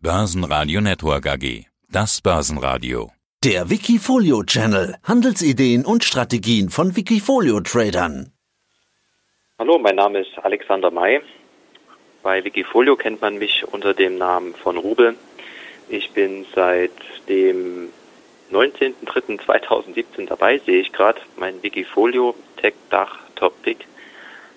Börsenradio Network AG. Das Börsenradio. Der Wikifolio Channel. Handelsideen und Strategien von Wikifolio Tradern. Hallo, mein Name ist Alexander May. Bei Wikifolio kennt man mich unter dem Namen von Rubel. Ich bin seit dem 19.03.2017 dabei, sehe ich gerade. Mein Wikifolio Tech Dach Top Pick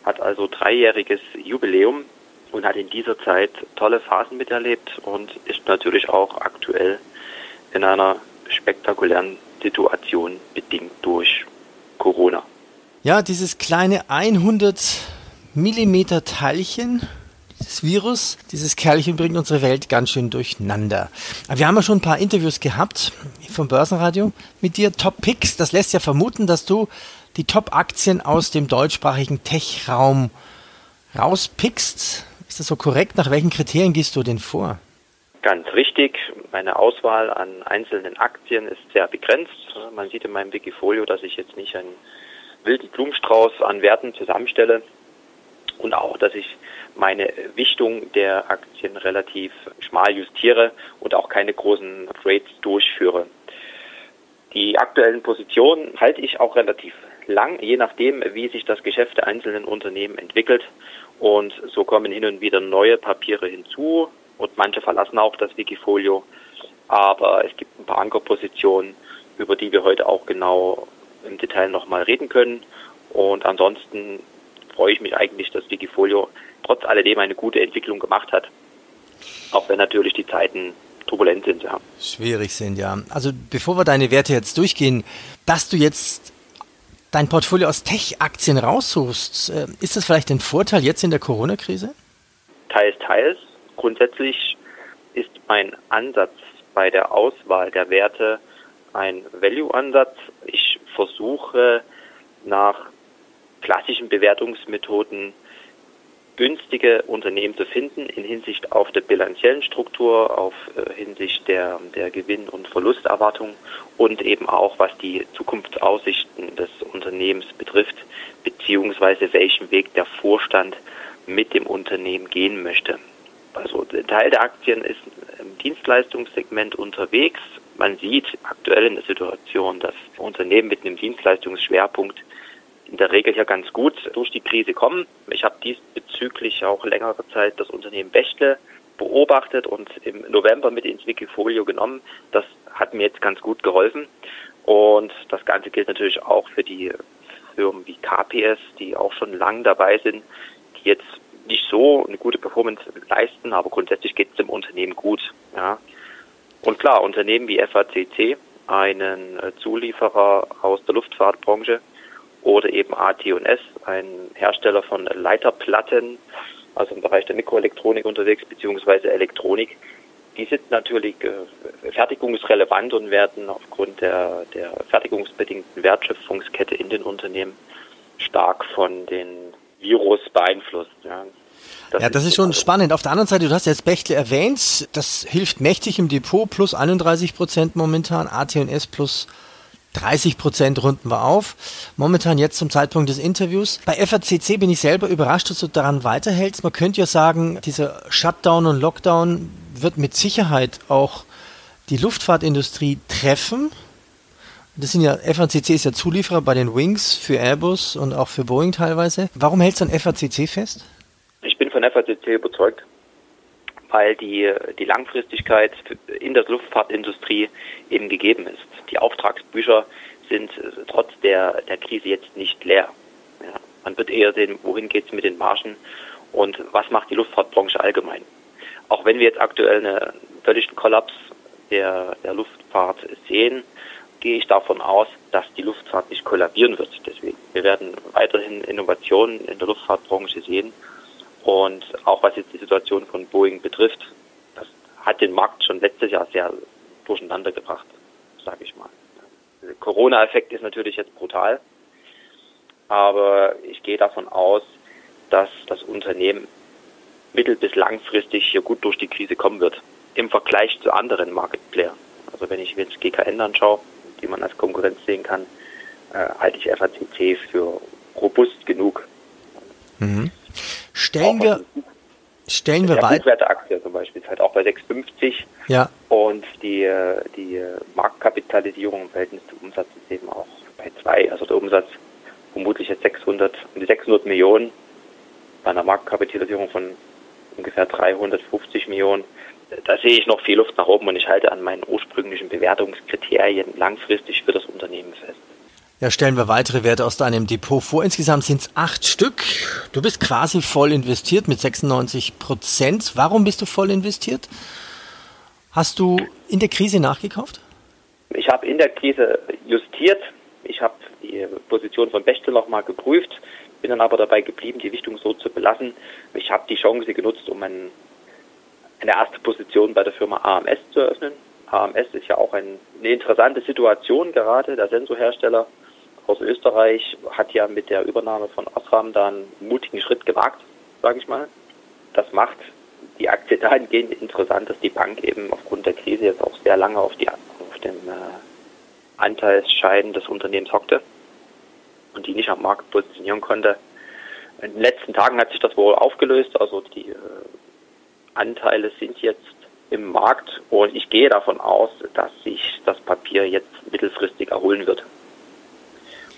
hat also dreijähriges Jubiläum und hat in dieser Zeit tolle Phasen miterlebt und ist natürlich auch aktuell in einer spektakulären Situation bedingt durch Corona. Ja, dieses kleine 100 Millimeter Teilchen, dieses Virus, dieses Kerlchen bringt unsere Welt ganz schön durcheinander. Aber wir haben ja schon ein paar Interviews gehabt vom Börsenradio mit dir. Top Picks, das lässt ja vermuten, dass du die Top-Aktien aus dem deutschsprachigen Tech-Raum rauspickst. Ist das so korrekt? Nach welchen Kriterien gehst du denn vor? Ganz richtig. Meine Auswahl an einzelnen Aktien ist sehr begrenzt. Man sieht in meinem Wikifolio, dass ich jetzt nicht einen wilden Blumenstrauß an Werten zusammenstelle und auch, dass ich meine Wichtung der Aktien relativ schmal justiere und auch keine großen Trades durchführe. Die aktuellen Positionen halte ich auch relativ lang, je nachdem, wie sich das Geschäft der einzelnen Unternehmen entwickelt. Und so kommen hin und wieder neue Papiere hinzu und manche verlassen auch das Wikifolio. Aber es gibt ein paar Ankerpositionen, über die wir heute auch genau im Detail nochmal reden können. Und ansonsten freue ich mich eigentlich, dass Wikifolio trotz alledem eine gute Entwicklung gemacht hat. Auch wenn natürlich die Zeiten turbulent sind, ja. Schwierig sind, ja. Also bevor wir deine Werte jetzt durchgehen, dass du jetzt dein Portfolio aus Tech-Aktien raussuchst, äh, ist das vielleicht ein Vorteil jetzt in der Corona-Krise? Teils, teils. Grundsätzlich ist mein Ansatz bei der Auswahl der Werte ein Value-Ansatz. Ich versuche nach klassischen Bewertungsmethoden günstige Unternehmen zu finden in Hinsicht auf der bilanziellen Struktur, auf äh, Hinsicht der, der Gewinn- und Verlusterwartung und eben auch was die Zukunftsaussichten des Unternehmens betrifft, beziehungsweise welchen Weg der Vorstand mit dem Unternehmen gehen möchte. Also ein Teil der Aktien ist im Dienstleistungssegment unterwegs. Man sieht aktuell in der Situation, dass Unternehmen mit einem Dienstleistungsschwerpunkt in der Regel ja ganz gut durch die Krise kommen. Ich habe diesbezüglich auch längere Zeit das Unternehmen Bechtle beobachtet und im November mit ins Wikifolio genommen. Das hat mir jetzt ganz gut geholfen. Und das Ganze gilt natürlich auch für die Firmen wie KPS, die auch schon lang dabei sind, die jetzt nicht so eine gute Performance leisten, aber grundsätzlich geht es dem Unternehmen gut. Ja. Und klar, Unternehmen wie FACC, einen Zulieferer aus der Luftfahrtbranche, oder eben AT&S, ein Hersteller von Leiterplatten, also im Bereich der Mikroelektronik unterwegs, beziehungsweise Elektronik. Die sind natürlich äh, fertigungsrelevant und werden aufgrund der, der fertigungsbedingten Wertschöpfungskette in den Unternehmen stark von den Virus beeinflusst. Ja. Das ja, das ist, schon also spannend. Auf der anderen Seite, du hast jetzt Bechtle erwähnt, das hilft mächtig im Depot, plus 31 Prozent momentan, AT&S plus 30 Prozent runden wir auf. Momentan jetzt zum Zeitpunkt des Interviews. Bei FACC bin ich selber überrascht, dass du daran weiterhältst. Man könnte ja sagen, dieser Shutdown und Lockdown wird mit Sicherheit auch die Luftfahrtindustrie treffen. Das sind ja, FACC ist ja Zulieferer bei den Wings für Airbus und auch für Boeing teilweise. Warum hältst du an FACC fest? Ich bin von FACC überzeugt, weil die, die Langfristigkeit in der Luftfahrtindustrie eben gegeben ist die Auftragsbücher sind äh, trotz der, der Krise jetzt nicht leer. Ja, man wird eher sehen, wohin geht es mit den Margen und was macht die Luftfahrtbranche allgemein. Auch wenn wir jetzt aktuell einen völligen Kollaps der, der Luftfahrt sehen, gehe ich davon aus, dass die Luftfahrt nicht kollabieren wird. Deswegen, wir werden weiterhin Innovationen in der Luftfahrtbranche sehen. Und auch was jetzt die Situation von Boeing betrifft, das hat den Markt schon letztes Jahr sehr durcheinander gebracht sage ich mal. Der Corona-Effekt ist natürlich jetzt brutal, aber ich gehe davon aus, dass das Unternehmen mittel- bis langfristig hier gut durch die Krise kommen wird, im Vergleich zu anderen Marketplayern. Also wenn ich jetzt GKN anschaue, die man als Konkurrenz sehen kann, äh, halte ich FACC für robust genug. Mhm. Stellen wir, Stellen wir weiter. Die Aktie zum Beispiel ist halt auch bei 6,50. Ja. Und die, die Marktkapitalisierung im Verhältnis zum Umsatz ist eben auch bei 2. Also der Umsatz vermutlich jetzt 600, um die 600 Millionen bei einer Marktkapitalisierung von ungefähr 350 Millionen. Da sehe ich noch viel Luft nach oben und ich halte an meinen ursprünglichen Bewertungskriterien langfristig für das Unternehmen fest. Ja, stellen wir weitere Werte aus deinem Depot vor. Insgesamt sind es acht Stück. Du bist quasi voll investiert mit 96 Prozent. Warum bist du voll investiert? Hast du in der Krise nachgekauft? Ich habe in der Krise justiert. Ich habe die Position von Bechtel nochmal geprüft, bin dann aber dabei geblieben, die Richtung so zu belassen. Ich habe die Chance genutzt, um ein, eine erste Position bei der Firma AMS zu eröffnen. AMS ist ja auch ein, eine interessante Situation gerade. Der Sensorhersteller aus Österreich hat ja mit der Übernahme von Osram da einen mutigen Schritt gewagt, sage ich mal. Das macht die Aktie dahingehend interessant, dass die Bank eben aufgrund der Krise jetzt auch sehr lange auf, die, auf den äh, Anteilsscheiden des Unternehmens hockte und die nicht am Markt positionieren konnte. In den letzten Tagen hat sich das wohl aufgelöst, also die äh, Anteile sind jetzt im Markt und ich gehe davon aus, dass sich das Papier jetzt mittelfristig erholen wird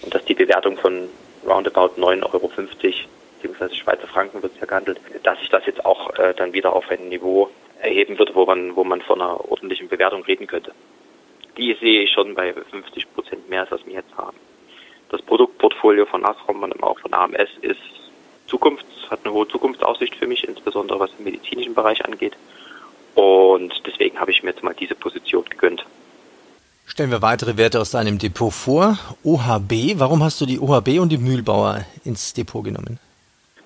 und dass die Bewertung von roundabout 9,50 Euro, beziehungsweise Schweizer Franken wird es ja gehandelt, dass sich das jetzt auch äh, dann wieder auf ein Niveau erheben wird, wo man, wo man von einer ordentlichen Bewertung reden könnte. Die sehe ich schon bei 50 Prozent mehr, als was wir jetzt haben. Das Produktportfolio von Asrom und auch von AMS ist Zukunft, hat eine hohe Zukunftsaussicht für mich, insbesondere was den medizinischen Bereich angeht. Und deswegen habe ich mir jetzt mal diese Position gegönnt. Stellen wir weitere Werte aus deinem Depot vor. OHB, warum hast du die OHB und die Mühlbauer ins Depot genommen?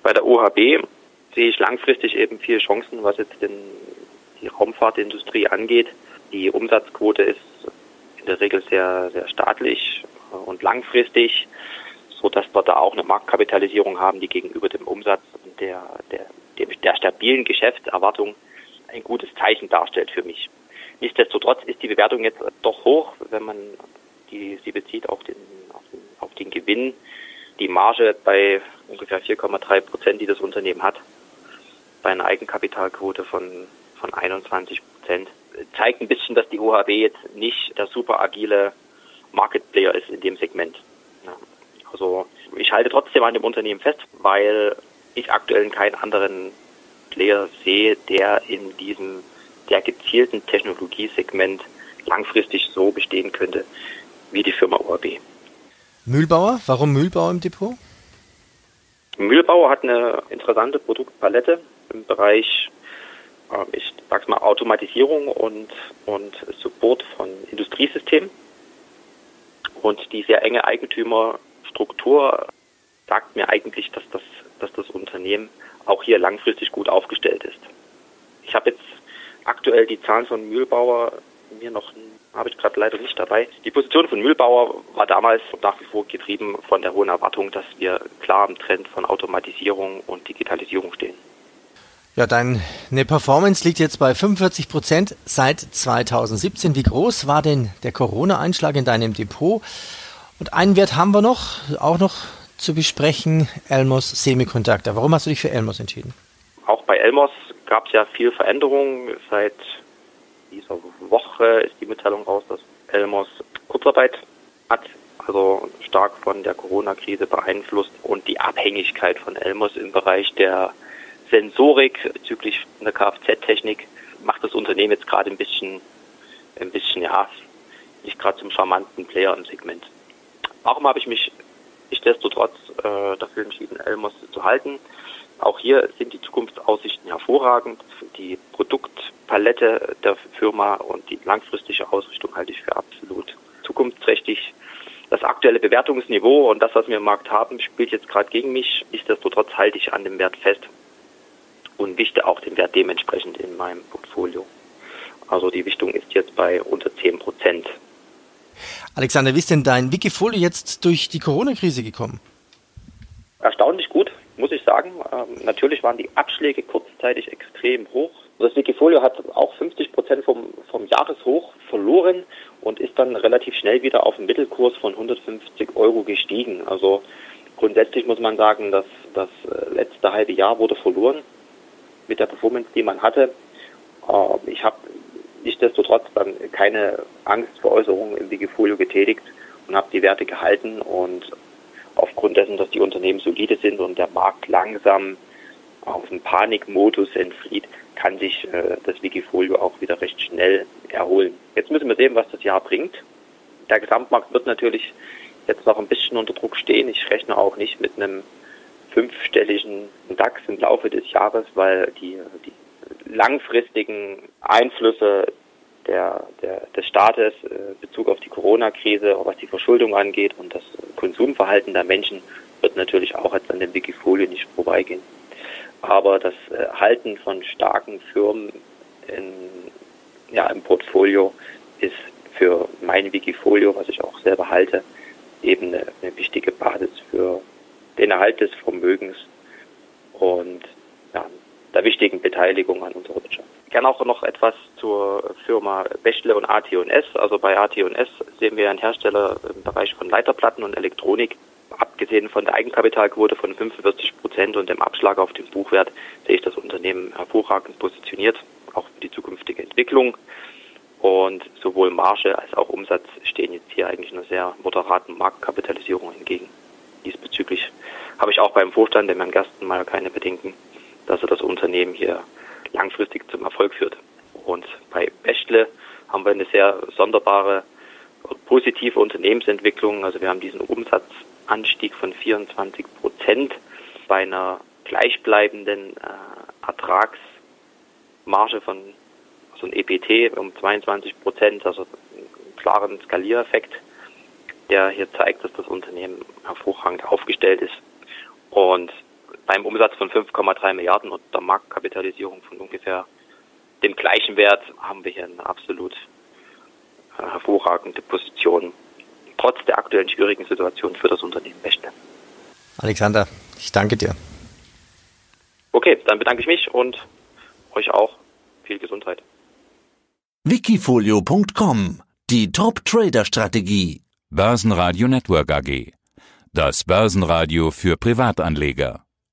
Bei der OHB sehe ich langfristig eben viele Chancen, was jetzt den, die Raumfahrtindustrie angeht. Die Umsatzquote ist in der Regel sehr, sehr staatlich und langfristig, so dass wir da auch eine Marktkapitalisierung haben, die gegenüber dem Umsatz und der, der, der stabilen Geschäftserwartung ein gutes Zeichen darstellt für mich. Nichtsdestotrotz ist die Bewertung jetzt doch hoch, wenn man die, sie bezieht auf den, auf den, auf den Gewinn. Die Marge bei ungefähr 4,3 Prozent, die das Unternehmen hat, bei einer Eigenkapitalquote von, von 21 Prozent, zeigt ein bisschen, dass die OHB jetzt nicht der super agile Market Player ist in dem Segment. Ja. Also ich halte trotzdem an dem Unternehmen fest, weil ich aktuell keinen anderen Player sehe, der in diesem der gezielten Technologiesegment langfristig so bestehen könnte wie die Firma ORB. Mühlbauer, warum Mühlbauer im Depot? Mühlbauer hat eine interessante Produktpalette im Bereich, äh, ich sag's mal, Automatisierung und, und Support von Industriesystemen. Und die sehr enge Eigentümerstruktur sagt mir eigentlich, dass das, dass das Unternehmen auch hier langfristig gut aufgestellt ist. Ich habe jetzt aktuell die Zahlen von Mühlbauer mir noch habe ich gerade leider nicht dabei. Die Position von Mühlbauer war damals nach wie vor getrieben von der hohen Erwartung, dass wir klar im Trend von Automatisierung und Digitalisierung stehen. Ja, deine Performance liegt jetzt bei 45 Prozent seit 2017. Wie groß war denn der Corona-Einschlag in deinem Depot? Und einen Wert haben wir noch, auch noch zu besprechen, Elmos Semiconductor. Warum hast du dich für Elmos entschieden? Auch bei Elmos gab es ja viel Veränderung. Seit dieser Woche ist die Mitteilung raus, dass Elmos Kurzarbeit hat, also stark von der Corona-Krise beeinflusst und die Abhängigkeit von Elmos im Bereich der Sensorik bezüglich der Kfz-Technik macht das Unternehmen jetzt gerade ein bisschen, ein bisschen, ja, nicht gerade zum charmanten Player im Segment. Warum habe ich mich nichtsdestotrotz äh, dafür entschieden, Elmos zu halten? Auch hier sind die Zukunftsaussichten hervorragend. Die Produktpalette der Firma und die langfristige Ausrichtung halte ich für absolut zukunftsträchtig. Das aktuelle Bewertungsniveau und das, was wir im Markt haben, spielt jetzt gerade gegen mich. Nichtsdestotrotz halte ich an dem Wert fest und wichte auch den Wert dementsprechend in meinem Portfolio. Also die Wichtung ist jetzt bei unter 10 Prozent. Alexander, wie ist denn dein Wikifolio jetzt durch die Corona-Krise gekommen? Erstaunlich gut sagen. Ähm, natürlich waren die Abschläge kurzzeitig extrem hoch. Das Wikifolio hat auch 50 Prozent vom, vom Jahreshoch verloren und ist dann relativ schnell wieder auf einen Mittelkurs von 150 Euro gestiegen. Also grundsätzlich muss man sagen, dass das äh, letzte halbe Jahr wurde verloren. mit der Performance, die man hatte. Äh, ich habe nichtsdestotrotz dann keine Angstveräußerung im Wikifolio getätigt und habe die Werte gehalten und aufgrund dessen, dass die Unternehmen solide sind und der Markt langsam auf den Panikmodus entflieht, kann sich äh, das Wikifolio auch wieder recht schnell erholen. Jetzt müssen wir sehen, was das Jahr bringt. Der Gesamtmarkt wird natürlich jetzt noch ein bisschen unter Druck stehen. Ich rechne auch nicht mit einem fünfstelligen DAX im Laufe des Jahres, weil die, die langfristigen Einflüsse der, der, des Staates äh, Bezug auf die Corona-Krise, was die Verschuldung angeht und das Konsumverhalten der Menschen wird natürlich auch jetzt an dem Wikifolio nicht vorbeigehen. Aber das äh, Halten von starken Firmen in, ja, im Portfolio ist für mein Wikifolio, was ich auch selber halte, eben eine, eine wichtige Basis für den Erhalt des Vermögens und ja, der wichtigen Beteiligung an unserer Wirtschaft. Gerne auch noch etwas zur Firma Bechtle und AT&S. Also bei AT&S sehen wir einen Hersteller im Bereich von Leiterplatten und Elektronik. Abgesehen von der Eigenkapitalquote von 45 Prozent und dem Abschlag auf den Buchwert sehe ich das Unternehmen hervorragend positioniert, auch für die zukünftige Entwicklung. Und sowohl Marge als auch Umsatz stehen jetzt hier eigentlich einer sehr moderaten Marktkapitalisierung entgegen. Diesbezüglich habe ich auch beim Vorstand, dem Herrn Gerstenmeier, keine Bedenken, dass er das Unternehmen hier langfristig zum Erfolg führt. Und bei Bechtle haben wir eine sehr sonderbare positive Unternehmensentwicklung. Also wir haben diesen Umsatzanstieg von 24 Prozent bei einer gleichbleibenden äh, Ertragsmarge von so ein EPT um 22 Prozent, also einen klaren Skaliereffekt, der hier zeigt, dass das Unternehmen hervorragend aufgestellt ist. Und beim Umsatz von 5,3 Milliarden und der Marktkapitalisierung von ungefähr dem gleichen Wert haben wir hier eine absolut hervorragende Position, trotz der aktuellen schwierigen Situation für das Unternehmen Bechtle. Alexander, ich danke dir. Okay, dann bedanke ich mich und euch auch viel Gesundheit. Wikifolio.com Die Top-Trader-Strategie. Börsenradio Network AG. Das Börsenradio für Privatanleger.